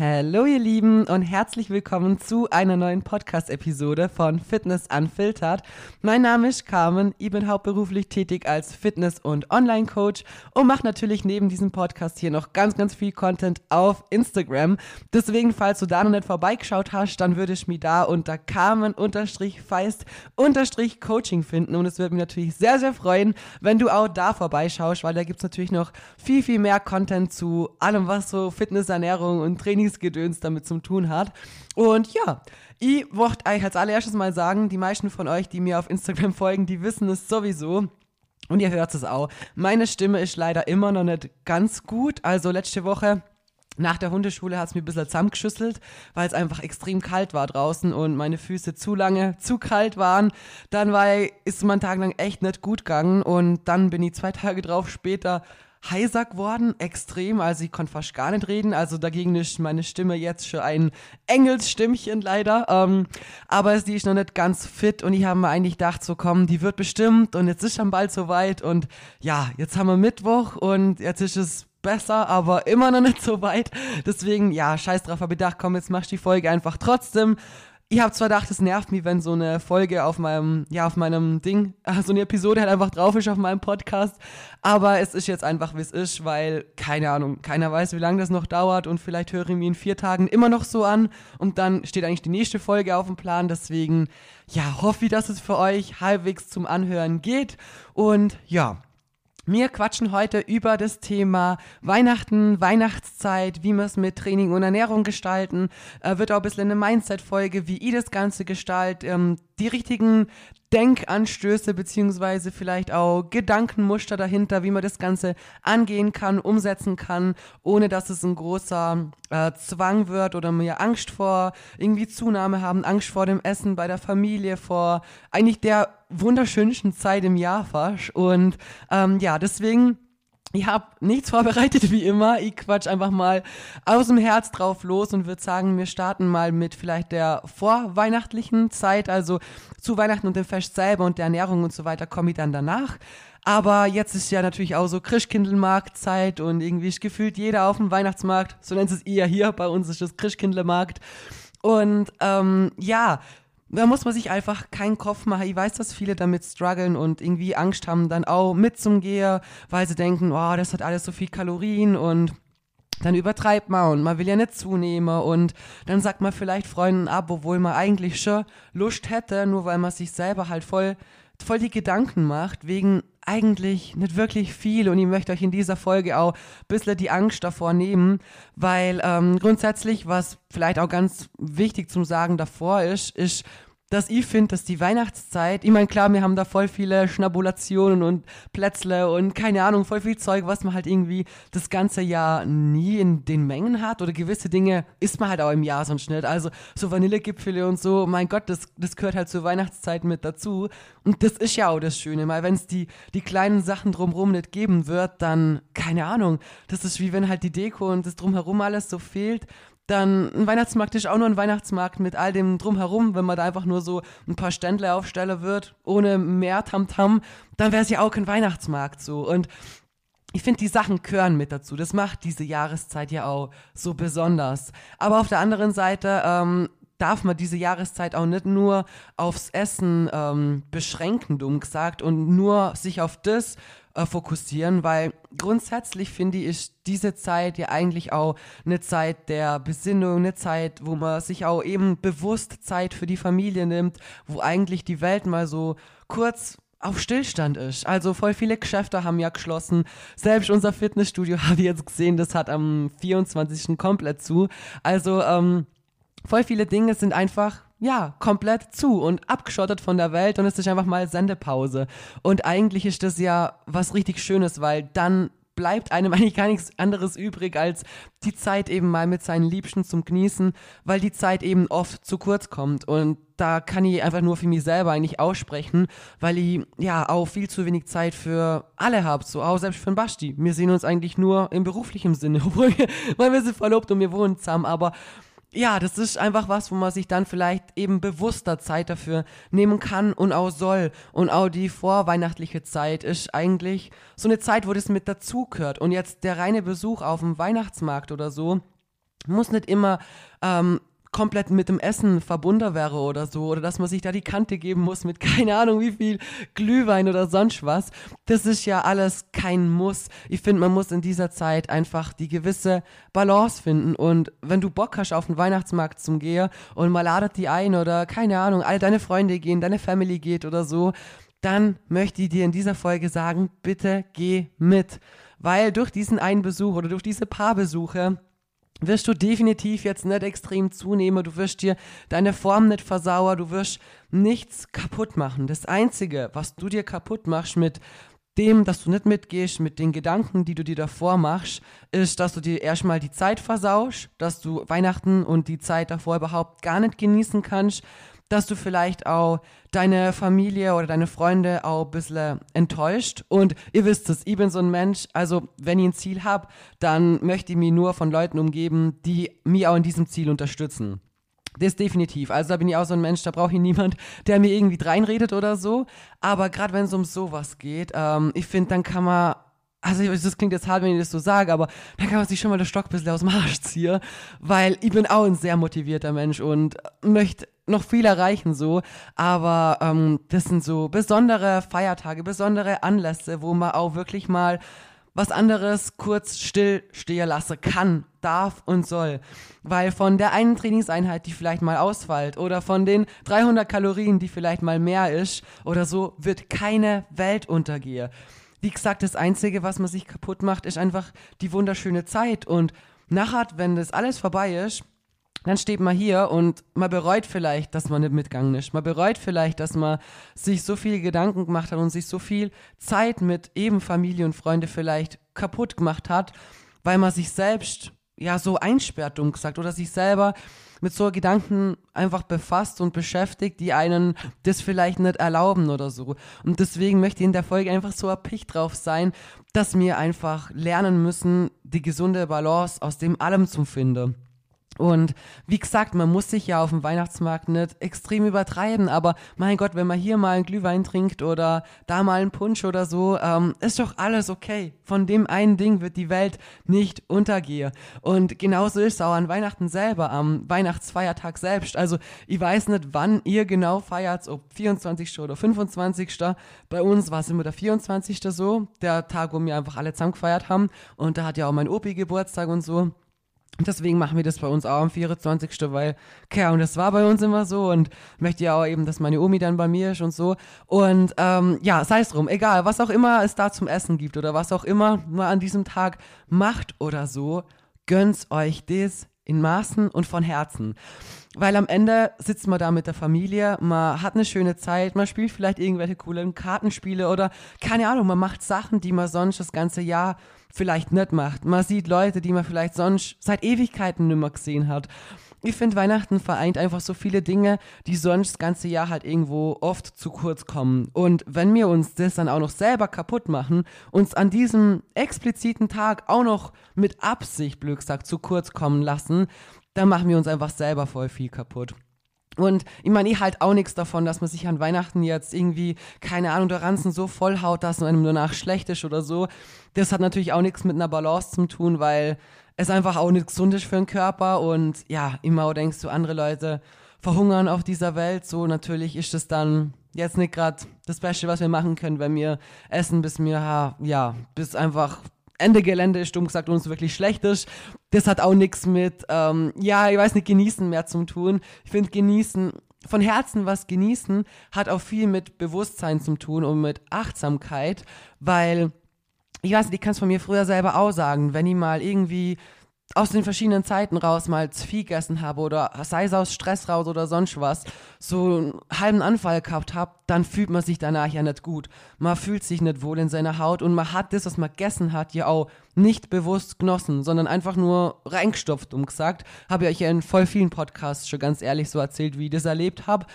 Hallo ihr Lieben und herzlich willkommen zu einer neuen Podcast-Episode von Fitness Unfiltered. Mein Name ist Carmen, ich bin hauptberuflich tätig als Fitness- und Online-Coach und mache natürlich neben diesem Podcast hier noch ganz, ganz viel Content auf Instagram. Deswegen, falls du da noch nicht vorbeigeschaut hast, dann würde ich mich da unter Carmen-Feist-Coaching finden und es würde mich natürlich sehr, sehr freuen, wenn du auch da vorbeischaust, weil da gibt es natürlich noch viel, viel mehr Content zu allem, was so Fitness, Ernährung und Training Trainingsgedöns damit zu tun hat. Und ja, ich wollte euch als allererstes mal sagen, die meisten von euch, die mir auf Instagram folgen, die wissen es sowieso. Und ihr hört es auch. Meine Stimme ist leider immer noch nicht ganz gut. Also letzte Woche nach der Hundeschule hat es mir ein bisschen zusammengeschüsselt, weil es einfach extrem kalt war draußen und meine Füße zu lange zu kalt waren. Dann war, ist mein Tag lang echt nicht gut gegangen und dann bin ich zwei Tage drauf später heiser geworden, extrem. Also ich konnte fast gar nicht reden. Also dagegen ist meine Stimme jetzt schon ein Engelsstimmchen leider. Ähm, aber sie ist noch nicht ganz fit und ich habe mir eigentlich gedacht, so komm, die wird bestimmt und jetzt ist schon bald soweit. Und ja, jetzt haben wir Mittwoch und jetzt ist es besser, aber immer noch nicht so weit. Deswegen, ja, scheiß drauf, habe ich gedacht, komm, jetzt machst du die Folge einfach trotzdem. Ich habe zwar gedacht, es nervt mich, wenn so eine Folge auf meinem, ja, auf meinem Ding, so eine Episode halt einfach drauf ist auf meinem Podcast, aber es ist jetzt einfach, wie es ist, weil, keine Ahnung, keiner weiß, wie lange das noch dauert und vielleicht höre ich mich in vier Tagen immer noch so an und dann steht eigentlich die nächste Folge auf dem Plan, deswegen, ja, hoffe ich, dass es für euch halbwegs zum Anhören geht und ja, wir quatschen heute über das Thema Weihnachten, Weihnachtszeit, wie wir es mit Training und Ernährung gestalten. Äh, wird auch ein bisschen eine Mindset-Folge, wie ihr das Ganze gestaltet, ähm, die richtigen Denkanstöße beziehungsweise vielleicht auch Gedankenmuster dahinter, wie man das Ganze angehen kann, umsetzen kann, ohne dass es ein großer äh, Zwang wird oder wir Angst vor irgendwie Zunahme haben, Angst vor dem Essen bei der Familie, vor eigentlich der wunderschönsten Zeit im Jahr fast. Und ähm, ja, deswegen ich habe nichts vorbereitet wie immer. Ich quatsch einfach mal aus dem Herz drauf los und würde sagen, wir starten mal mit vielleicht der vorweihnachtlichen Zeit, also zu Weihnachten und dem Fest selber und der Ernährung und so weiter komme ich dann danach. Aber jetzt ist ja natürlich auch so Christkindlmarktzeit und irgendwie ist gefühlt jeder auf dem Weihnachtsmarkt, so nennt es ihr hier, bei uns ist das Christkindlmarkt. Und ähm, ja, da muss man sich einfach keinen Kopf machen. Ich weiß, dass viele damit strugglen und irgendwie Angst haben, dann auch mitzugehen, weil sie denken, oh, das hat alles so viel Kalorien und dann übertreibt man und man will ja nicht zunehmen und dann sagt man vielleicht Freunden ab, obwohl man eigentlich schon Lust hätte, nur weil man sich selber halt voll, voll die Gedanken macht, wegen eigentlich nicht wirklich viel. Und ich möchte euch in dieser Folge auch ein bisschen die Angst davor nehmen, weil ähm, grundsätzlich, was vielleicht auch ganz wichtig zum Sagen davor ist, ist, dass ich finde, dass die Weihnachtszeit, ich meine, klar, wir haben da voll viele Schnabulationen und Plätzle und keine Ahnung, voll viel Zeug, was man halt irgendwie das ganze Jahr nie in den Mengen hat oder gewisse Dinge isst man halt auch im Jahr sonst nicht. Also so Vanillegipfele und so, mein Gott, das, das gehört halt zur Weihnachtszeit mit dazu. Und das ist ja auch das Schöne, weil wenn es die, die kleinen Sachen drumherum nicht geben wird, dann, keine Ahnung, das ist wie wenn halt die Deko und das drumherum alles so fehlt dann ein Weihnachtsmarkt ist auch nur ein Weihnachtsmarkt mit all dem drumherum. Wenn man da einfach nur so ein paar Ständle aufstellen wird, ohne mehr Tamtam, -Tam, dann wäre es ja auch kein Weihnachtsmarkt so. Und ich finde, die Sachen gehören mit dazu. Das macht diese Jahreszeit ja auch so besonders. Aber auf der anderen Seite ähm, darf man diese Jahreszeit auch nicht nur aufs Essen ähm, beschränken, dumm gesagt, und nur sich auf das äh, fokussieren, weil grundsätzlich finde ich, diese Zeit ja eigentlich auch eine Zeit der Besinnung, eine Zeit, wo man sich auch eben bewusst Zeit für die Familie nimmt, wo eigentlich die Welt mal so kurz auf Stillstand ist. Also voll viele Geschäfte haben ja geschlossen. Selbst unser Fitnessstudio habe ich jetzt gesehen, das hat am 24. komplett zu. Also ähm, voll viele Dinge sind einfach ja, komplett zu und abgeschottet von der Welt und es ist einfach mal Sendepause. Und eigentlich ist das ja was richtig Schönes, weil dann bleibt einem eigentlich gar nichts anderes übrig, als die Zeit eben mal mit seinen Liebsten zum Genießen, weil die Zeit eben oft zu kurz kommt. Und da kann ich einfach nur für mich selber eigentlich aussprechen, weil ich ja auch viel zu wenig Zeit für alle habe, so auch selbst für den Basti. Wir sehen uns eigentlich nur im beruflichen Sinne, obwohl wir, weil wir sind verlobt und wir wohnen zusammen, aber ja, das ist einfach was, wo man sich dann vielleicht eben bewusster Zeit dafür nehmen kann und auch soll. Und auch die vorweihnachtliche Zeit ist eigentlich so eine Zeit, wo das mit dazugehört. Und jetzt der reine Besuch auf dem Weihnachtsmarkt oder so, muss nicht immer ähm, komplett mit dem Essen verbunden wäre oder so, oder dass man sich da die Kante geben muss mit keine Ahnung wie viel Glühwein oder sonst was. Das ist ja alles kein Muss. Ich finde, man muss in dieser Zeit einfach die gewisse Balance finden und wenn du Bock hast auf den Weihnachtsmarkt zum Gehen und mal ladet die ein oder keine Ahnung, all deine Freunde gehen, deine Family geht oder so, dann möchte ich dir in dieser Folge sagen, bitte geh mit. Weil durch diesen einen Besuch oder durch diese Paarbesuche wirst du definitiv jetzt nicht extrem zunehmen, du wirst dir deine Form nicht versauern, du wirst nichts kaputt machen. Das Einzige, was du dir kaputt machst mit dem, dass du nicht mitgehst, mit den Gedanken, die du dir davor machst, ist, dass du dir erstmal die Zeit versaust, dass du Weihnachten und die Zeit davor überhaupt gar nicht genießen kannst, dass du vielleicht auch deine Familie oder deine Freunde auch ein bisschen enttäuscht. Und ihr wisst es, ich bin so ein Mensch, also wenn ich ein Ziel habe, dann möchte ich mich nur von Leuten umgeben, die mich auch in diesem Ziel unterstützen. Das definitiv. Also da bin ich auch so ein Mensch, da brauche ich niemand, der mir irgendwie reinredet oder so. Aber gerade wenn es um sowas geht, ähm, ich finde, dann kann man also das klingt jetzt hart, wenn ich das so sage, aber dann kann man sich schon mal den Stock ein bisschen aus dem Arsch ziehen, weil ich bin auch ein sehr motivierter Mensch und möchte noch viel erreichen so, aber ähm, das sind so besondere Feiertage, besondere Anlässe, wo man auch wirklich mal was anderes kurz still stehen lassen kann, darf und soll. Weil von der einen Trainingseinheit, die vielleicht mal ausfällt, oder von den 300 Kalorien, die vielleicht mal mehr ist, oder so, wird keine Welt untergehen. Wie gesagt, das Einzige, was man sich kaputt macht, ist einfach die wunderschöne Zeit. Und nachher, wenn das alles vorbei ist, dann steht man hier und man bereut vielleicht, dass man nicht mitgegangen ist. Man bereut vielleicht, dass man sich so viele Gedanken gemacht hat und sich so viel Zeit mit eben Familie und Freunde vielleicht kaputt gemacht hat, weil man sich selbst ja so einsperrt, dumm gesagt, oder sich selber mit so Gedanken einfach befasst und beschäftigt, die einen das vielleicht nicht erlauben oder so. Und deswegen möchte ich in der Folge einfach so erpicht drauf sein, dass wir einfach lernen müssen, die gesunde Balance aus dem allem zu finden. Und wie gesagt, man muss sich ja auf dem Weihnachtsmarkt nicht extrem übertreiben, aber mein Gott, wenn man hier mal einen Glühwein trinkt oder da mal einen Punsch oder so, ähm, ist doch alles okay. Von dem einen Ding wird die Welt nicht untergehen. Und genauso ist es auch an Weihnachten selber, am Weihnachtsfeiertag selbst. Also ich weiß nicht, wann ihr genau feiert, ob 24. oder 25. Bei uns war es immer der 24. so, der Tag, wo wir einfach alle zusammen gefeiert haben. Und da hat ja auch mein Opi Geburtstag und so. Deswegen machen wir das bei uns auch am 24. Weil, okay, und das war bei uns immer so und möchte ja auch eben, dass meine Omi dann bei mir ist und so. Und ähm, ja, sei es drum, egal, was auch immer es da zum Essen gibt oder was auch immer man an diesem Tag macht oder so, gönnt euch das in Maßen und von Herzen. Weil am Ende sitzt man da mit der Familie, man hat eine schöne Zeit, man spielt vielleicht irgendwelche coolen Kartenspiele oder keine Ahnung, man macht Sachen, die man sonst das ganze Jahr vielleicht nicht macht. Man sieht Leute, die man vielleicht sonst seit Ewigkeiten nicht mehr gesehen hat. Ich finde, Weihnachten vereint einfach so viele Dinge, die sonst das ganze Jahr halt irgendwo oft zu kurz kommen. Und wenn wir uns das dann auch noch selber kaputt machen, uns an diesem expliziten Tag auch noch mit Absicht, gesagt, zu kurz kommen lassen, dann machen wir uns einfach selber voll viel kaputt. Und ich meine, ich halt auch nichts davon, dass man sich an Weihnachten jetzt irgendwie, keine Ahnung, der Ranzen so vollhaut, dass man einem danach schlecht ist oder so. Das hat natürlich auch nichts mit einer Balance zu tun, weil es einfach auch nicht gesund ist für den Körper. Und ja, immer denkst du, andere Leute verhungern auf dieser Welt. So, natürlich ist das dann jetzt nicht gerade das Beste, was wir machen können, wenn wir essen, bis wir, ja, bis einfach Ende Gelände ist, dumm gesagt, uns wirklich schlecht ist. Das hat auch nichts mit, ähm, ja, ich weiß nicht, genießen mehr zu tun. Ich finde, genießen, von Herzen was genießen, hat auch viel mit Bewusstsein zu tun und mit Achtsamkeit, weil, ich weiß nicht, ich kann es von mir früher selber auch sagen, wenn ich mal irgendwie aus den verschiedenen Zeiten raus mal zu viel gegessen habe oder sei es aus Stress raus oder sonst was, so einen halben Anfall gehabt habe, dann fühlt man sich danach ja nicht gut. Man fühlt sich nicht wohl in seiner Haut und man hat das, was man gegessen hat, ja auch nicht bewusst genossen, sondern einfach nur reingestopft, um gesagt. Habe ich euch ja in voll vielen Podcasts schon ganz ehrlich so erzählt, wie ich das erlebt habe.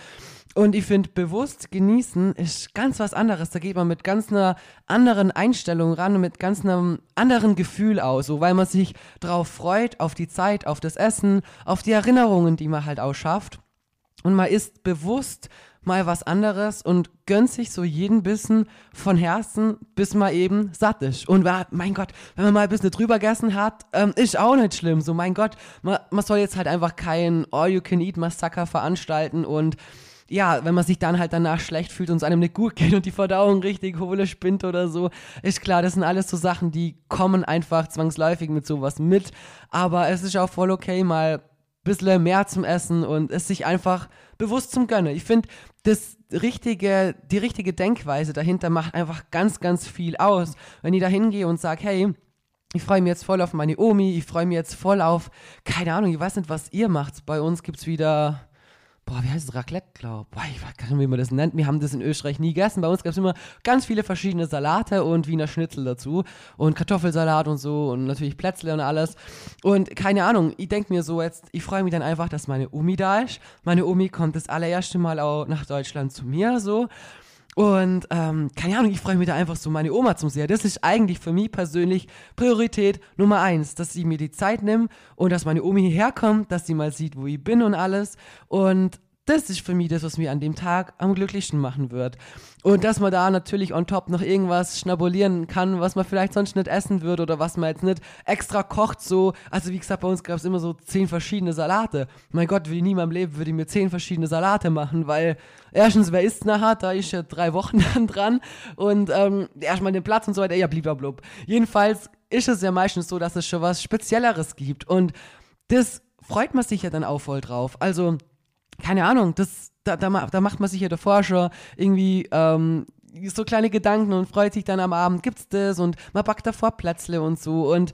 Und ich finde, bewusst genießen ist ganz was anderes. Da geht man mit ganz einer anderen Einstellung ran und mit ganz einem anderen Gefühl aus, so weil man sich darauf freut, auf die Zeit, auf das Essen, auf die Erinnerungen, die man halt auch schafft. Und man ist bewusst mal was anderes und gönnt sich so jeden Bissen von Herzen, bis man eben satt ist. Und mein Gott, wenn man mal ein bisschen drüber gegessen hat, ähm, ist auch nicht schlimm. So, mein Gott, man, man soll jetzt halt einfach kein All-You-Can-Eat-Massaker veranstalten und ja, wenn man sich dann halt danach schlecht fühlt und es einem nicht gut geht und die Verdauung richtig hohle spinnt oder so, ist klar, das sind alles so Sachen, die kommen einfach zwangsläufig mit sowas mit. Aber es ist auch voll okay, mal ein bisschen mehr zum Essen und es sich einfach bewusst zum Gönnen. Ich finde, das richtige, die richtige Denkweise dahinter macht einfach ganz, ganz viel aus. Wenn ich da hingehe und sage, hey, ich freue mich jetzt voll auf meine Omi, ich freue mich jetzt voll auf, keine Ahnung, ich weiß nicht, was ihr macht. Bei uns gibt es wieder boah, wie heißt es, Raclette, glaube ich. Ich weiß gar nicht, wie man das nennt. Wir haben das in Österreich nie gegessen. Bei uns gab es immer ganz viele verschiedene Salate und Wiener Schnitzel dazu und Kartoffelsalat und so und natürlich Plätzle und alles. Und keine Ahnung, ich denke mir so jetzt, ich freue mich dann einfach, dass meine Omi da ist. Meine Omi kommt das allererste Mal auch nach Deutschland zu mir so. Und ähm, keine Ahnung, ich freue mich da einfach so, meine Oma zu sehen. Das ist eigentlich für mich persönlich Priorität Nummer eins, dass sie mir die Zeit nimmt und dass meine Omi hierher kommt, dass sie mal sieht, wo ich bin und alles. Und das ist für mich das, was mir an dem Tag am glücklichsten machen wird. Und dass man da natürlich on top noch irgendwas schnabulieren kann, was man vielleicht sonst nicht essen würde oder was man jetzt nicht extra kocht, so. Also wie gesagt, bei uns gab es immer so zehn verschiedene Salate. Mein Gott, wie nie in meinem Leben würde ich mir zehn verschiedene Salate machen, weil erstens, wer isst nachher, da ist ja drei Wochen dann dran und ähm, erstmal den Platz und so weiter, ja, blub. Jedenfalls ist es ja meistens so, dass es schon was Spezielleres gibt und das freut man sich ja dann auch voll drauf. Also keine Ahnung, das, da, da, da macht man sich ja davor schon irgendwie ähm, so kleine Gedanken und freut sich dann am Abend, gibt's das? Und man backt davor Plätzle und so. Und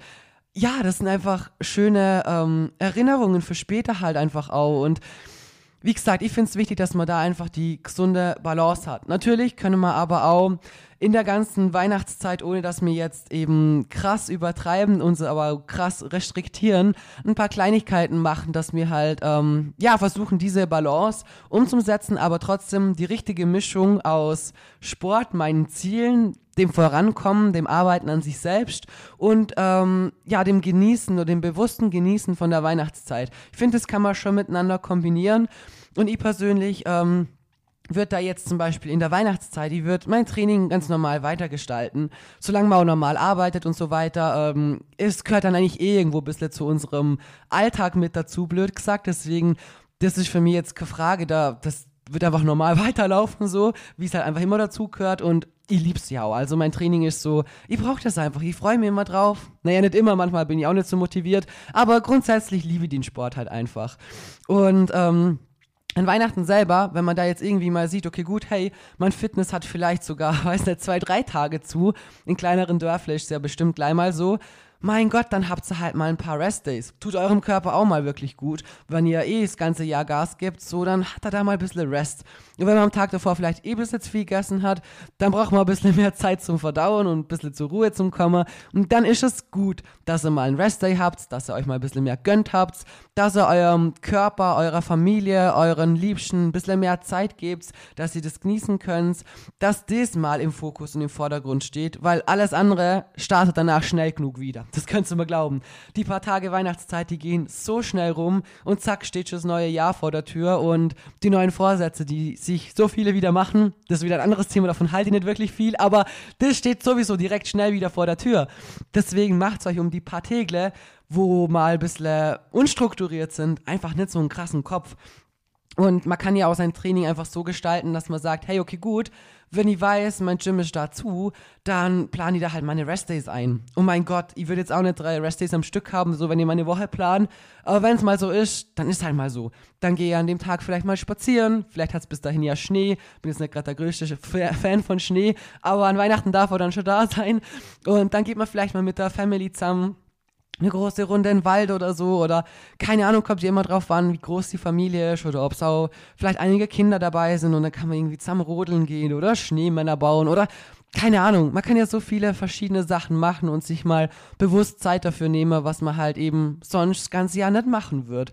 ja, das sind einfach schöne ähm, Erinnerungen für später halt einfach auch. Und wie gesagt, ich finde es wichtig, dass man da einfach die gesunde Balance hat. Natürlich können wir aber auch in der ganzen Weihnachtszeit, ohne dass wir jetzt eben krass übertreiben, uns aber krass restriktieren, ein paar Kleinigkeiten machen, dass wir halt, ähm, ja, versuchen, diese Balance umzusetzen, aber trotzdem die richtige Mischung aus Sport, meinen Zielen, dem Vorankommen, dem Arbeiten an sich selbst und ähm, ja, dem Genießen oder dem bewussten Genießen von der Weihnachtszeit. Ich finde, das kann man schon miteinander kombinieren. Und ich persönlich ähm, wird da jetzt zum Beispiel in der Weihnachtszeit, ich würde mein Training ganz normal weitergestalten, solange man auch normal arbeitet und so weiter. Ähm, es gehört dann eigentlich eh irgendwo ein bisschen zu unserem Alltag mit dazu, blöd gesagt. Deswegen, das ist für mich jetzt keine Frage, da, das wird einfach normal weiterlaufen, so, wie es halt einfach immer dazu gehört und ich lieb's ja auch. Also mein Training ist so, ich brauche das einfach, ich freue mich immer drauf. Naja, nicht immer, manchmal bin ich auch nicht so motiviert, aber grundsätzlich liebe ich den Sport halt einfach. Und ähm, an Weihnachten selber, wenn man da jetzt irgendwie mal sieht, okay, gut, hey, mein Fitness hat vielleicht sogar, weiß nicht, zwei, drei Tage zu. In kleineren Dörfern ist ja bestimmt gleich mal so mein Gott, dann habt ihr halt mal ein paar Restdays. Tut eurem Körper auch mal wirklich gut. Wenn ihr eh das ganze Jahr Gas gibt, so, dann hat er da mal ein bisschen Rest. Und wenn man am Tag davor vielleicht eh bis jetzt viel gegessen hat, dann braucht man ein bisschen mehr Zeit zum Verdauen und ein bisschen zur Ruhe zum Kommen. Und dann ist es gut, dass ihr mal einen Restday habt, dass ihr euch mal ein bisschen mehr gönnt habt, dass ihr eurem Körper, eurer Familie, euren Liebsten ein bisschen mehr Zeit gebt, dass ihr das genießen könnt, dass das mal im Fokus und im Vordergrund steht, weil alles andere startet danach schnell genug wieder. Das könntest du mir glauben. Die paar Tage Weihnachtszeit, die gehen so schnell rum und zack steht schon das neue Jahr vor der Tür und die neuen Vorsätze, die sich so viele wieder machen, das ist wieder ein anderes Thema, davon halte ich nicht wirklich viel, aber das steht sowieso direkt schnell wieder vor der Tür. Deswegen macht es euch um die paar Tegle, wo mal ein bisschen unstrukturiert sind, einfach nicht so einen krassen Kopf. Und man kann ja auch sein Training einfach so gestalten, dass man sagt, hey, okay, gut, wenn ich weiß, mein Gym ist dazu, dann plane ich da halt meine Restdays ein. Oh mein Gott, ich würde jetzt auch nicht drei Restdays am Stück haben, so wenn ihr meine Woche plant. Aber wenn es mal so ist, dann ist halt mal so. Dann gehe ich an dem Tag vielleicht mal spazieren. Vielleicht hat es bis dahin ja Schnee. Bin jetzt nicht gerade der größte Fan von Schnee, aber an Weihnachten darf er dann schon da sein. Und dann geht man vielleicht mal mit der Family zusammen eine große Runde den Wald oder so oder keine Ahnung, kommt ihr immer drauf an, wie groß die Familie ist oder ob es auch vielleicht einige Kinder dabei sind und dann kann man irgendwie zusammen rodeln gehen oder Schneemänner bauen oder keine Ahnung. Man kann ja so viele verschiedene Sachen machen und sich mal bewusst Zeit dafür nehmen, was man halt eben sonst das ganze Jahr nicht machen wird.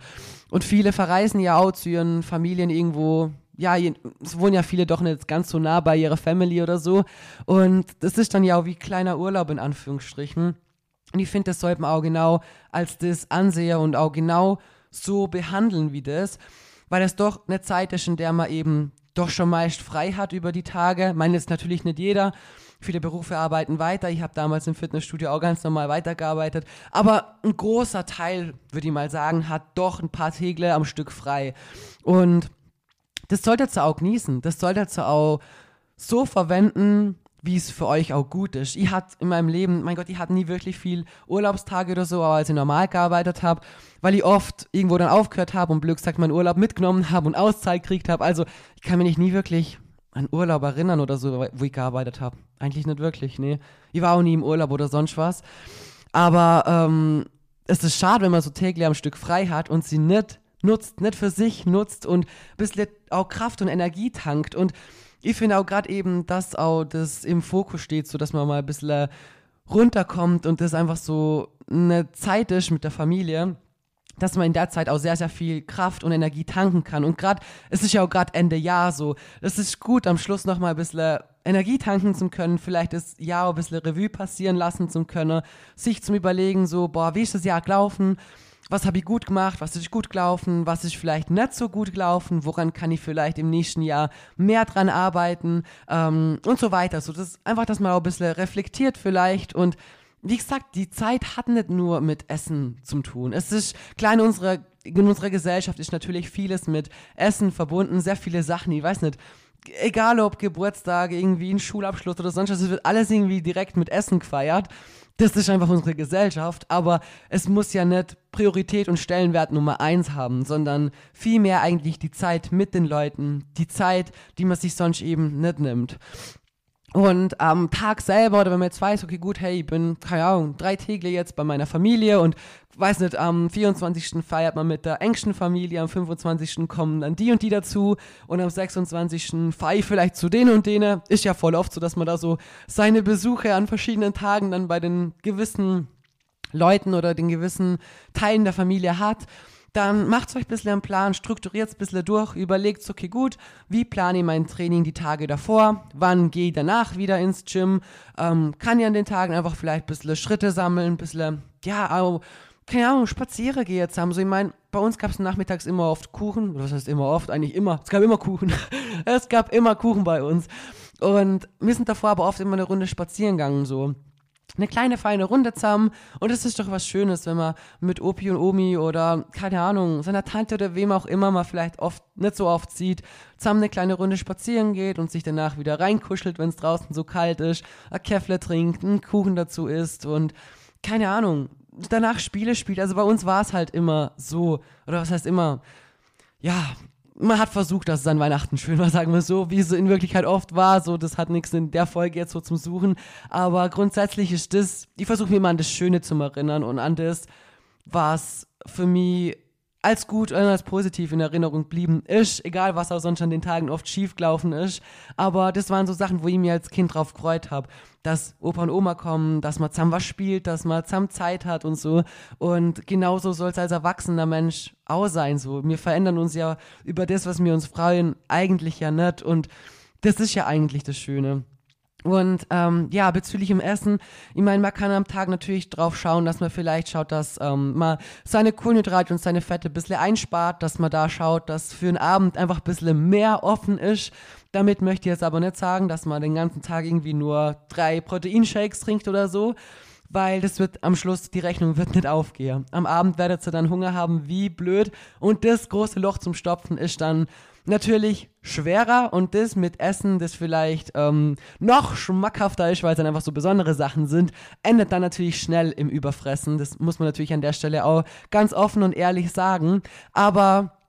Und viele verreisen ja auch zu ihren Familien irgendwo ja, es wohnen ja viele doch nicht ganz so nah bei ihrer Family oder so. Und das ist dann ja auch wie kleiner Urlaub in Anführungsstrichen. Und ich finde, das sollte man auch genau als das ansehen und auch genau so behandeln wie das, weil das doch eine Zeit ist, in der man eben doch schon meist frei hat über die Tage. Meine, jetzt natürlich nicht jeder. Viele Berufe arbeiten weiter. Ich habe damals im Fitnessstudio auch ganz normal weitergearbeitet. Aber ein großer Teil, würde ich mal sagen, hat doch ein paar Tegle am Stück frei. Und das solltet ihr auch genießen. Das solltet ihr auch so verwenden, wie es für euch auch gut ist. Ich hatte in meinem Leben, mein Gott, ich hatte nie wirklich viel Urlaubstage oder so, aber als ich normal gearbeitet habe, weil ich oft irgendwo dann aufgehört habe und blöd gesagt meinen Urlaub mitgenommen habe und Auszeit gekriegt habe. Also ich kann mich nie wirklich an Urlaub erinnern oder so, wo ich gearbeitet habe. Eigentlich nicht wirklich, nee. Ich war auch nie im Urlaub oder sonst was. Aber ähm, es ist schade, wenn man so täglich am Stück frei hat und sie nicht nutzt, nicht für sich nutzt und ein bisschen auch Kraft und Energie tankt. Und ich finde auch gerade eben, dass auch das im Fokus steht, so dass man mal ein bisschen runterkommt und das einfach so eine Zeit ist mit der Familie, dass man in der Zeit auch sehr, sehr viel Kraft und Energie tanken kann. Und gerade, es ist ja auch gerade Ende Jahr so, es ist gut, am Schluss nochmal ein bisschen Energie tanken zu können, vielleicht das Jahr ein bisschen Revue passieren lassen zu können, sich zum Überlegen, so, boah, wie ist das Jahr gelaufen? Was habe ich gut gemacht, was ist gut gelaufen, was ist vielleicht nicht so gut gelaufen, woran kann ich vielleicht im nächsten Jahr mehr dran arbeiten? Ähm, und so weiter. So, das einfach, dass man auch ein bisschen reflektiert vielleicht. Und wie gesagt, die Zeit hat nicht nur mit Essen zu tun. Es ist klar in unserer, in unserer Gesellschaft ist natürlich vieles mit Essen verbunden, sehr viele Sachen, ich weiß nicht, egal ob Geburtstage, irgendwie ein Schulabschluss oder sonst was, es wird alles irgendwie direkt mit Essen gefeiert. Das ist einfach unsere Gesellschaft, aber es muss ja nicht Priorität und Stellenwert Nummer eins haben, sondern vielmehr eigentlich die Zeit mit den Leuten, die Zeit, die man sich sonst eben nicht nimmt. Und am Tag selber, oder wenn man jetzt weiß, okay, gut, hey, ich bin, keine Ahnung, drei Tägle jetzt bei meiner Familie und weiß nicht, am 24. feiert man mit der engsten Familie, am 25. kommen dann die und die dazu und am 26. feiere ich vielleicht zu denen und denen. Ist ja voll oft so, dass man da so seine Besuche an verschiedenen Tagen dann bei den gewissen Leuten oder den gewissen Teilen der Familie hat dann macht euch ein bisschen einen Plan, strukturiert es ein bisschen durch, überlegt, okay, gut, wie plane ich mein Training die Tage davor, wann gehe ich danach wieder ins Gym, ähm, kann ich an den Tagen einfach vielleicht ein bisschen Schritte sammeln, ein bisschen, ja, auch, keine Ahnung, spaziere gehe jetzt haben. So, ich meine, bei uns gab es nachmittags immer oft Kuchen, oder was heißt immer oft, eigentlich immer, es gab immer Kuchen, es gab immer Kuchen bei uns. Und wir sind davor aber oft immer eine Runde spazieren gegangen, so eine kleine feine Runde zusammen. Und es ist doch was Schönes, wenn man mit Opi und Omi oder keine Ahnung, seiner Tante oder wem auch immer man vielleicht oft nicht so oft sieht, zusammen eine kleine Runde spazieren geht und sich danach wieder reinkuschelt, wenn es draußen so kalt ist, ein Käffle trinkt, einen Kuchen dazu isst und keine Ahnung, danach Spiele spielt. Also bei uns war es halt immer so, oder was heißt immer, ja, man hat versucht, dass es an Weihnachten schön war, sagen wir so, wie es in Wirklichkeit oft war. So, das hat nichts in der Folge jetzt so zum Suchen. Aber grundsätzlich ist das, ich versuche mir immer an das Schöne zu erinnern und an das, was für mich als gut und als positiv in Erinnerung blieben ist, egal was auch sonst an den Tagen oft schiefgelaufen ist. Aber das waren so Sachen, wo ich mir als Kind drauf gefreut habe, dass Opa und Oma kommen, dass man zusammen was spielt, dass man zusammen Zeit hat und so. Und genauso soll es als erwachsener Mensch auch sein. So, wir verändern uns ja über das, was wir uns freuen, eigentlich ja nicht. Und das ist ja eigentlich das Schöne. Und ähm, ja, bezüglich im Essen, ich meine, man kann am Tag natürlich drauf schauen, dass man vielleicht schaut, dass ähm, man seine Kohlenhydrate und seine Fette ein bisschen einspart, dass man da schaut, dass für einen Abend einfach ein bisschen mehr offen ist. Damit möchte ich jetzt aber nicht sagen, dass man den ganzen Tag irgendwie nur drei Proteinshakes trinkt oder so, weil das wird am Schluss, die Rechnung wird nicht aufgehen. Am Abend werdet ihr dann Hunger haben, wie blöd. Und das große Loch zum Stopfen ist dann natürlich schwerer und das mit Essen, das vielleicht ähm, noch schmackhafter ist, weil es dann einfach so besondere Sachen sind, endet dann natürlich schnell im Überfressen. Das muss man natürlich an der Stelle auch ganz offen und ehrlich sagen. Aber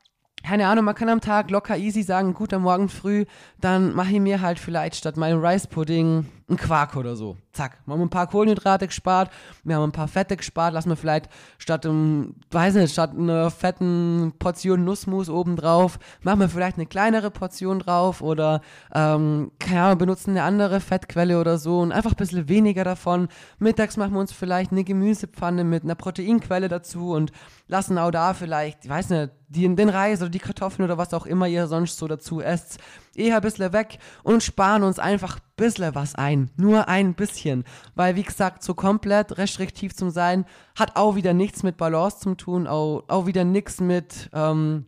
keine Ahnung, man kann am Tag locker easy sagen, gut, am Morgen früh, dann mache ich mir halt vielleicht statt meinem Rice Pudding einen Quark oder so. Zack, wir haben ein paar Kohlenhydrate gespart, wir haben ein paar Fette gespart, lassen wir vielleicht statt einem, weiß nicht, statt einer fetten Portion Nussmus obendrauf, machen wir vielleicht eine kleinere Portion drauf oder, ähm, keine Ahnung, benutzen eine andere Fettquelle oder so und einfach ein bisschen weniger davon. Mittags machen wir uns vielleicht eine Gemüsepfanne mit einer Proteinquelle dazu und lassen auch da vielleicht, ich weiß nicht, die, den Reis oder die Kartoffeln oder was auch immer ihr sonst so dazu esst, eher ein bisschen weg und sparen uns einfach ein bisschen was ein. Nur ein bisschen. Weil, wie gesagt, so komplett restriktiv zu sein, hat auch wieder nichts mit Balance zu tun, auch, auch wieder nichts mit, ähm,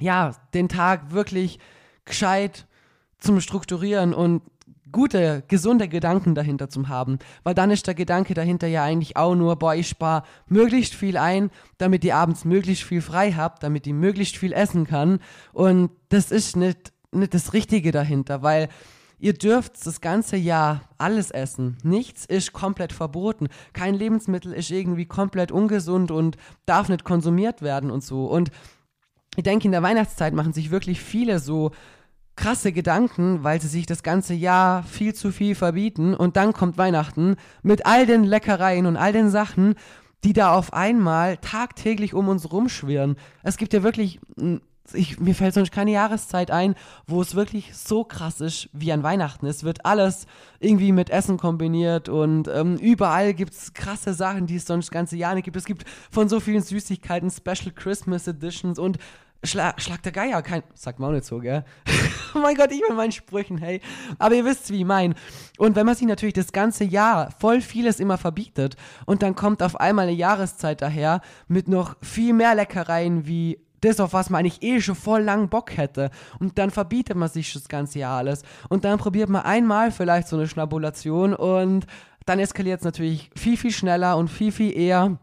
ja, den Tag wirklich gescheit zum Strukturieren und gute, gesunde Gedanken dahinter zu haben. Weil dann ist der Gedanke dahinter ja eigentlich auch nur, boah, ich spare möglichst viel ein, damit ihr abends möglichst viel frei habt, damit ihr möglichst viel essen kann. Und das ist nicht, nicht das Richtige dahinter, weil ihr dürft das ganze Jahr alles essen. Nichts ist komplett verboten. Kein Lebensmittel ist irgendwie komplett ungesund und darf nicht konsumiert werden und so. Und ich denke, in der Weihnachtszeit machen sich wirklich viele so krasse Gedanken, weil sie sich das ganze Jahr viel zu viel verbieten und dann kommt Weihnachten mit all den Leckereien und all den Sachen, die da auf einmal tagtäglich um uns rumschwirren. Es gibt ja wirklich, ich, mir fällt sonst keine Jahreszeit ein, wo es wirklich so krass ist wie an Weihnachten. Es wird alles irgendwie mit Essen kombiniert und ähm, überall gibt es krasse Sachen, die es sonst das ganze Jahr nicht gibt. Es gibt von so vielen Süßigkeiten Special Christmas Editions und Schlag, Schlag der Geier, kein, sagt man nicht so, gell? oh mein Gott, ich mit meinen Sprüchen, hey. Aber ihr wisst, wie ich mein. Und wenn man sich natürlich das ganze Jahr voll vieles immer verbietet und dann kommt auf einmal eine Jahreszeit daher mit noch viel mehr Leckereien wie das, auf was man eigentlich eh schon voll lang Bock hätte. Und dann verbietet man sich das ganze Jahr alles. Und dann probiert man einmal vielleicht so eine Schnabulation und dann eskaliert es natürlich viel, viel schneller und viel, viel eher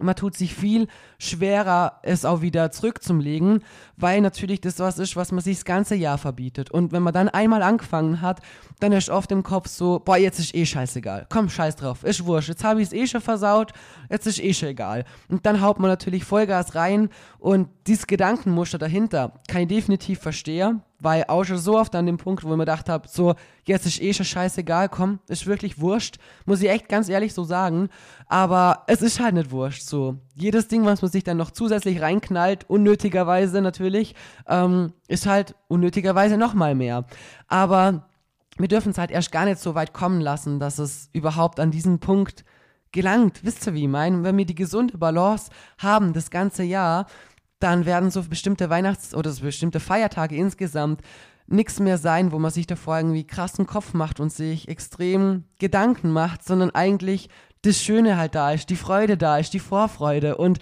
man tut sich viel schwerer, es auch wieder zurückzulegen, weil natürlich das was ist, was man sich das ganze Jahr verbietet. Und wenn man dann einmal angefangen hat, dann ist oft im Kopf so, boah, jetzt ist eh scheißegal. Komm, scheiß drauf, ist wurscht. Jetzt habe ich es eh schon versaut, jetzt ist eh schon egal. Und dann haut man natürlich Vollgas rein und dieses Gedankenmuster dahinter kann ich definitiv verstehen weil auch schon so oft an dem Punkt, wo ich mir gedacht habe, so, jetzt ist eh schon scheißegal, komm, ist wirklich wurscht. Muss ich echt ganz ehrlich so sagen. Aber es ist halt nicht wurscht, so. Jedes Ding, was man sich dann noch zusätzlich reinknallt, unnötigerweise natürlich, ähm, ist halt unnötigerweise nochmal mehr. Aber wir dürfen es halt erst gar nicht so weit kommen lassen, dass es überhaupt an diesen Punkt gelangt. Wisst ihr, wie ich meine? Wenn wir die gesunde Balance haben, das ganze Jahr, dann werden so bestimmte Weihnachts- oder so bestimmte Feiertage insgesamt nichts mehr sein, wo man sich davor irgendwie krassen Kopf macht und sich extrem Gedanken macht, sondern eigentlich das Schöne halt da ist, die Freude da ist, die Vorfreude. Und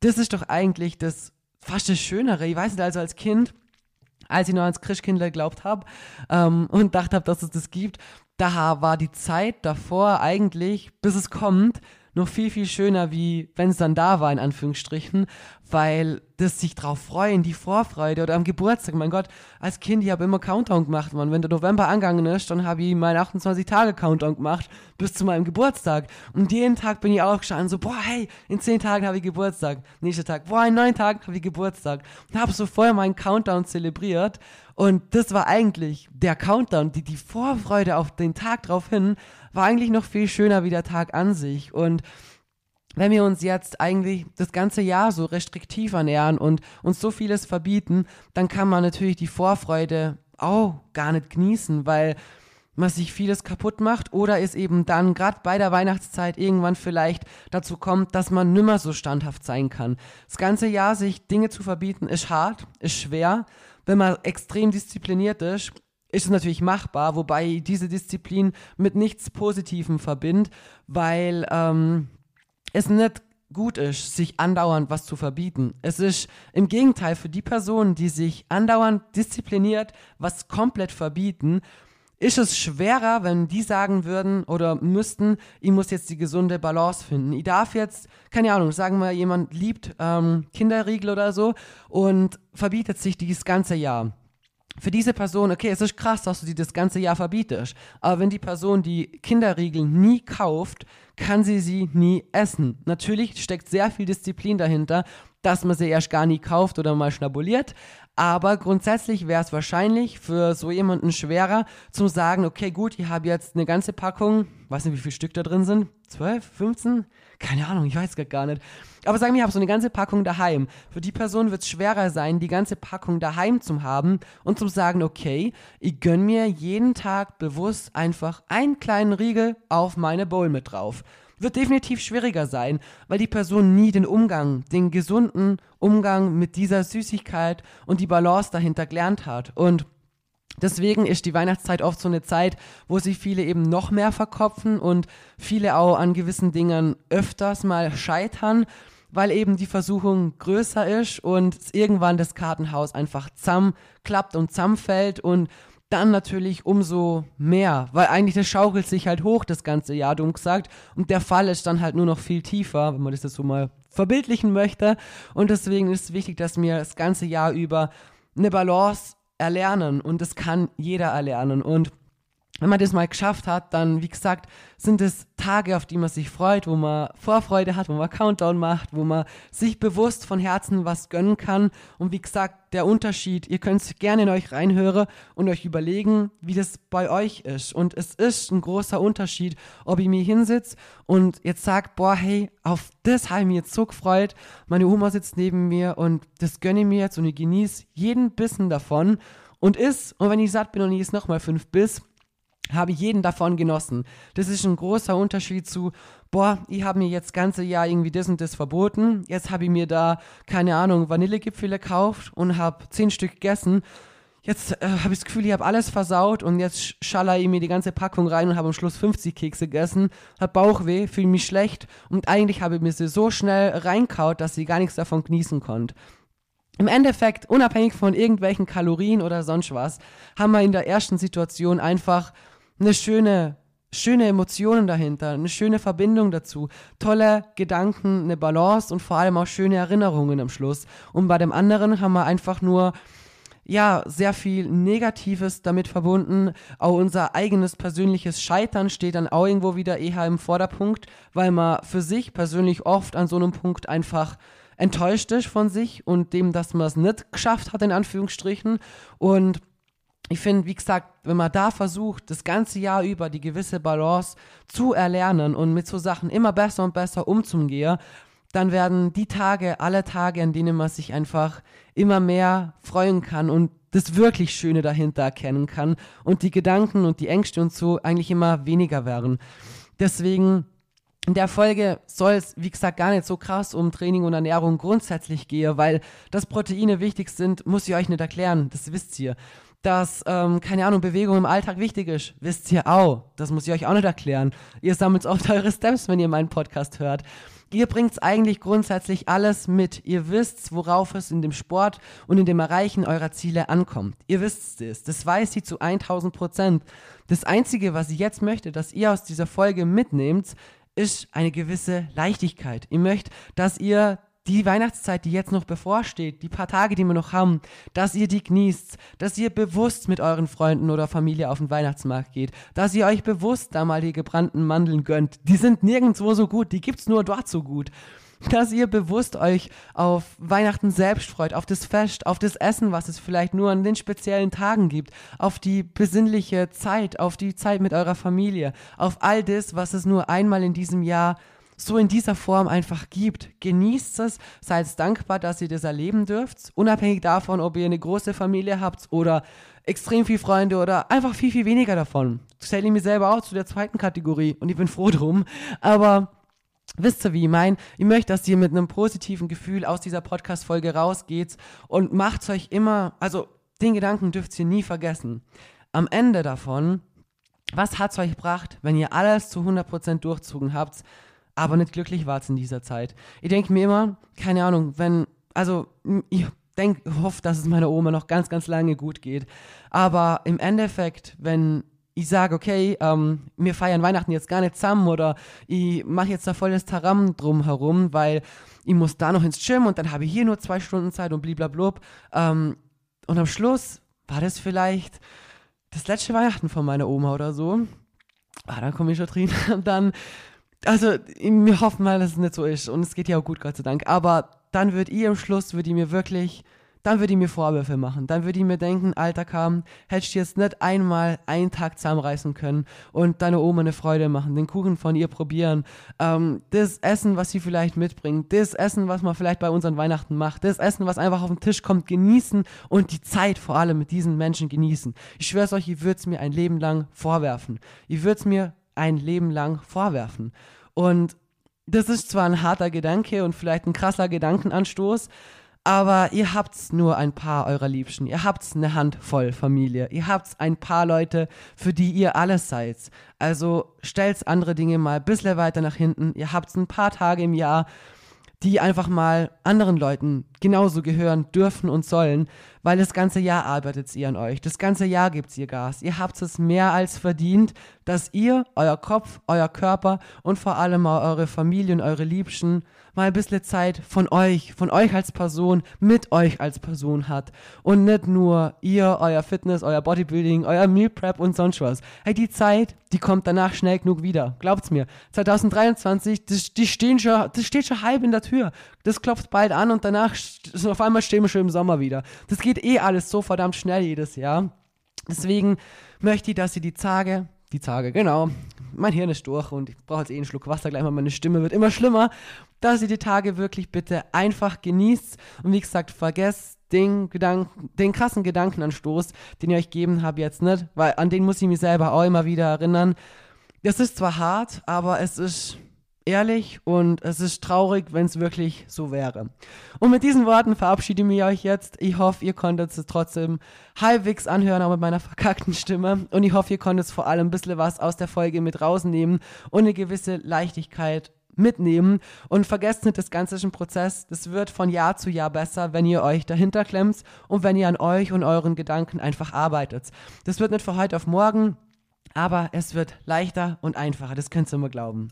das ist doch eigentlich das fast das Schönere. Ich weiß nicht, also als Kind, als ich noch ans Christkindler geglaubt habe ähm, und dachte habe, dass es das gibt, da war die Zeit davor eigentlich, bis es kommt, noch viel, viel schöner, wie wenn es dann da war, in Anführungsstrichen, weil das sich drauf freuen, die Vorfreude oder am Geburtstag. Mein Gott, als Kind, ich habe immer Countdown gemacht, man. Wenn der November angegangen ist, dann habe ich meinen 28-Tage-Countdown gemacht bis zu meinem Geburtstag. Und jeden Tag bin ich aufgestanden, so, boah, hey, in zehn Tagen habe ich Geburtstag. Nächster Tag, boah, in neun Tagen habe ich Geburtstag. Und habe so vorher meinen Countdown zelebriert. Und das war eigentlich der Countdown, die, die Vorfreude auf den Tag drauf hin, war eigentlich noch viel schöner wie der Tag an sich. Und wenn wir uns jetzt eigentlich das ganze Jahr so restriktiv ernähren und uns so vieles verbieten, dann kann man natürlich die Vorfreude auch gar nicht genießen, weil man sich vieles kaputt macht oder es eben dann gerade bei der Weihnachtszeit irgendwann vielleicht dazu kommt, dass man nimmer so standhaft sein kann. Das ganze Jahr sich Dinge zu verbieten ist hart, ist schwer. Wenn man extrem diszipliniert ist, ist es natürlich machbar, wobei diese Disziplin mit nichts Positivem verbinde, weil ähm, es nicht gut ist, sich andauernd was zu verbieten. Es ist im Gegenteil für die Personen, die sich andauernd diszipliniert was komplett verbieten, ist es schwerer, wenn die sagen würden oder müssten, ich muss jetzt die gesunde Balance finden. Ich darf jetzt, keine Ahnung, sagen wir, jemand liebt ähm, Kinderriegel oder so und verbietet sich dieses ganze Jahr für diese Person, okay, es ist krass, dass du die das ganze Jahr verbietest, aber wenn die Person die Kinderriegel nie kauft, kann sie sie nie essen. Natürlich steckt sehr viel Disziplin dahinter, dass man sie erst gar nie kauft oder mal schnabuliert, aber grundsätzlich wäre es wahrscheinlich für so jemanden schwerer zu sagen, okay, gut, ich habe jetzt eine ganze Packung, weiß nicht, wie viele Stück da drin sind, 12, 15? Keine Ahnung, ich weiß gar nicht. Aber sagen wir, ich habe so eine ganze Packung daheim. Für die Person wird es schwerer sein, die ganze Packung daheim zu haben und zu sagen, okay, ich gönne mir jeden Tag bewusst einfach einen kleinen Riegel auf meine Bowl mit drauf. Wird definitiv schwieriger sein, weil die Person nie den Umgang, den gesunden Umgang mit dieser Süßigkeit und die Balance dahinter gelernt hat. Und Deswegen ist die Weihnachtszeit oft so eine Zeit, wo sich viele eben noch mehr verkopfen und viele auch an gewissen Dingen öfters mal scheitern, weil eben die Versuchung größer ist und irgendwann das Kartenhaus einfach zusammenklappt und zusammenfällt und dann natürlich umso mehr, weil eigentlich das schaukelt sich halt hoch das ganze Jahr, dumm gesagt, und der Fall ist dann halt nur noch viel tiefer, wenn man das jetzt so mal verbildlichen möchte. Und deswegen ist es wichtig, dass wir das ganze Jahr über eine Balance erlernen und das kann jeder erlernen. Und wenn man das mal geschafft hat, dann, wie gesagt, sind es Tage, auf die man sich freut, wo man Vorfreude hat, wo man Countdown macht, wo man sich bewusst von Herzen was gönnen kann. Und wie gesagt, der Unterschied, ihr könnt gerne in euch reinhören und euch überlegen, wie das bei euch ist. Und es ist ein großer Unterschied, ob ich mir hinsitze und jetzt sage, boah, hey, auf das habe ich mich jetzt so gefreut. Meine Oma sitzt neben mir und das gönne ich mir jetzt und ich genieße jeden Bissen davon und ist, und wenn ich satt bin und ich es nochmal fünf Biss, habe jeden davon genossen. Das ist ein großer Unterschied zu, boah, ich habe mir jetzt ganze Jahr irgendwie das und das verboten. Jetzt habe ich mir da, keine Ahnung, Vanillegipfel gekauft und habe zehn Stück gegessen. Jetzt äh, habe ich das Gefühl, ich habe alles versaut und jetzt schaller ich mir die ganze Packung rein und habe am Schluss 50 Kekse gegessen, habe Bauchweh, fühle mich schlecht und eigentlich habe ich mir sie so schnell reinkaut, dass ich gar nichts davon genießen konnte. Im Endeffekt, unabhängig von irgendwelchen Kalorien oder sonst was, haben wir in der ersten Situation einfach eine schöne, schöne Emotionen dahinter, eine schöne Verbindung dazu, tolle Gedanken, eine Balance und vor allem auch schöne Erinnerungen am Schluss. Und bei dem anderen haben wir einfach nur ja, sehr viel Negatives damit verbunden. Auch unser eigenes persönliches Scheitern steht dann auch irgendwo wieder eher im Vorderpunkt, weil man für sich persönlich oft an so einem Punkt einfach enttäuscht ist von sich und dem, dass man es nicht geschafft hat, in Anführungsstrichen. Und ich finde, wie gesagt, wenn man da versucht, das ganze Jahr über die gewisse Balance zu erlernen und mit so Sachen immer besser und besser umzugehen, dann werden die Tage alle Tage, an denen man sich einfach immer mehr freuen kann und das wirklich Schöne dahinter erkennen kann und die Gedanken und die Ängste und so eigentlich immer weniger werden. Deswegen in der Folge soll es, wie gesagt, gar nicht so krass um Training und Ernährung grundsätzlich gehen, weil dass Proteine wichtig sind, muss ich euch nicht erklären, das wisst ihr dass, ähm, keine Ahnung, Bewegung im Alltag wichtig ist. Wisst ihr auch. Das muss ich euch auch nicht erklären. Ihr sammelt oft eure Steps, wenn ihr meinen Podcast hört. Ihr bringt eigentlich grundsätzlich alles mit. Ihr wisst, worauf es in dem Sport und in dem Erreichen eurer Ziele ankommt. Ihr wisst es. Das weiß sie zu 1000 Prozent. Das Einzige, was ich jetzt möchte, dass ihr aus dieser Folge mitnehmt, ist eine gewisse Leichtigkeit. Ihr möchtet, dass ihr die Weihnachtszeit, die jetzt noch bevorsteht, die paar Tage, die wir noch haben, dass ihr die genießt, dass ihr bewusst mit euren Freunden oder Familie auf den Weihnachtsmarkt geht, dass ihr euch bewusst da mal die gebrannten Mandeln gönnt. Die sind nirgendwo so gut, die gibt's nur dort so gut. Dass ihr bewusst euch auf Weihnachten selbst freut, auf das Fest, auf das Essen, was es vielleicht nur an den speziellen Tagen gibt, auf die besinnliche Zeit, auf die Zeit mit eurer Familie, auf all das, was es nur einmal in diesem Jahr gibt so in dieser Form einfach gibt. Genießt es, seid dankbar, dass ihr das erleben dürft, unabhängig davon, ob ihr eine große Familie habt oder extrem viel Freunde oder einfach viel, viel weniger davon. Zähle ich mir selber auch zu der zweiten Kategorie und ich bin froh drum. Aber wisst ihr, wie ich meine? Ich möchte, dass ihr mit einem positiven Gefühl aus dieser Podcast-Folge rausgeht und macht euch immer, also den Gedanken dürft ihr nie vergessen. Am Ende davon, was hat es euch gebracht, wenn ihr alles zu 100% durchzogen habt? Aber nicht glücklich wart in dieser Zeit. Ich denke mir immer, keine Ahnung, wenn, also ich denk, hoffe, dass es meiner Oma noch ganz, ganz lange gut geht. Aber im Endeffekt, wenn ich sage, okay, ähm, wir feiern Weihnachten jetzt gar nicht zusammen oder ich mache jetzt da volles Taram drum herum, weil ich muss da noch ins Gym und dann habe ich hier nur zwei Stunden Zeit und bliblablub. Ähm, und am Schluss war das vielleicht das letzte Weihnachten von meiner Oma oder so. Ah, da komme ich schon drin. Und dann also wir hoffen mal, dass es nicht so ist und es geht ja auch gut, Gott sei Dank. Aber dann wird ihr am Schluss, würde ich mir wirklich, dann würde ich mir Vorwürfe machen. Dann würde ich mir denken, alter Kam, hättest du jetzt nicht einmal einen Tag zusammenreißen können und deine Oma eine Freude machen, den Kuchen von ihr probieren, ähm, das Essen, was sie vielleicht mitbringt, das Essen, was man vielleicht bei unseren Weihnachten macht, das Essen, was einfach auf den Tisch kommt, genießen und die Zeit vor allem mit diesen Menschen genießen. Ich schwör's euch, ich würde es mir ein Leben lang vorwerfen. Ich würde es mir ein Leben lang vorwerfen. Und das ist zwar ein harter Gedanke und vielleicht ein krasser Gedankenanstoß, aber ihr habt nur ein paar eurer Liebsten. Ihr habt eine Handvoll Familie. Ihr habt ein paar Leute, für die ihr alles seid. Also stellt andere Dinge mal ein bisschen weiter nach hinten. Ihr habt ein paar Tage im Jahr, die einfach mal anderen Leuten genauso gehören dürfen und sollen, weil das ganze Jahr arbeitet ihr an euch, das ganze Jahr gibt ihr Gas. Ihr habt es mehr als verdient, dass ihr, euer Kopf, euer Körper und vor allem eure Familie und eure Liebsten mal ein bisschen Zeit von euch, von euch als Person, mit euch als Person hat. Und nicht nur ihr, euer Fitness, euer Bodybuilding, euer Meal Prep und sonst was. Hey, die Zeit, die kommt danach schnell genug wieder. Glaubt's mir. 2023, das, die stehen schon, das steht schon halb in der Tür. Das klopft bald an und danach, auf einmal stehen wir schon im Sommer wieder. Das geht eh alles so verdammt schnell jedes Jahr. Deswegen möchte ich, dass ihr die Tage, die Tage, genau, mein Hirn ist durch und ich brauche jetzt eh einen Schluck Wasser, gleich mal meine Stimme wird immer schlimmer, dass ihr die Tage wirklich bitte einfach genießt und wie gesagt, vergesst den, Gedanken, den krassen Gedankenanstoß, den ich euch gegeben habe jetzt nicht, weil an den muss ich mich selber auch immer wieder erinnern. Das ist zwar hart, aber es ist ehrlich und es ist traurig, wenn es wirklich so wäre. Und mit diesen Worten verabschiede ich mich euch jetzt. Ich hoffe, ihr konntet es trotzdem halbwegs anhören, auch mit meiner verkackten Stimme. Und ich hoffe, ihr konntet vor allem ein bisschen was aus der Folge mit rausnehmen und eine gewisse Leichtigkeit mitnehmen. Und vergesst nicht, das Ganze ist ein Prozess. Das wird von Jahr zu Jahr besser, wenn ihr euch dahinter klemmt und wenn ihr an euch und euren Gedanken einfach arbeitet. Das wird nicht von heute auf morgen, aber es wird leichter und einfacher. Das könnt ihr immer glauben.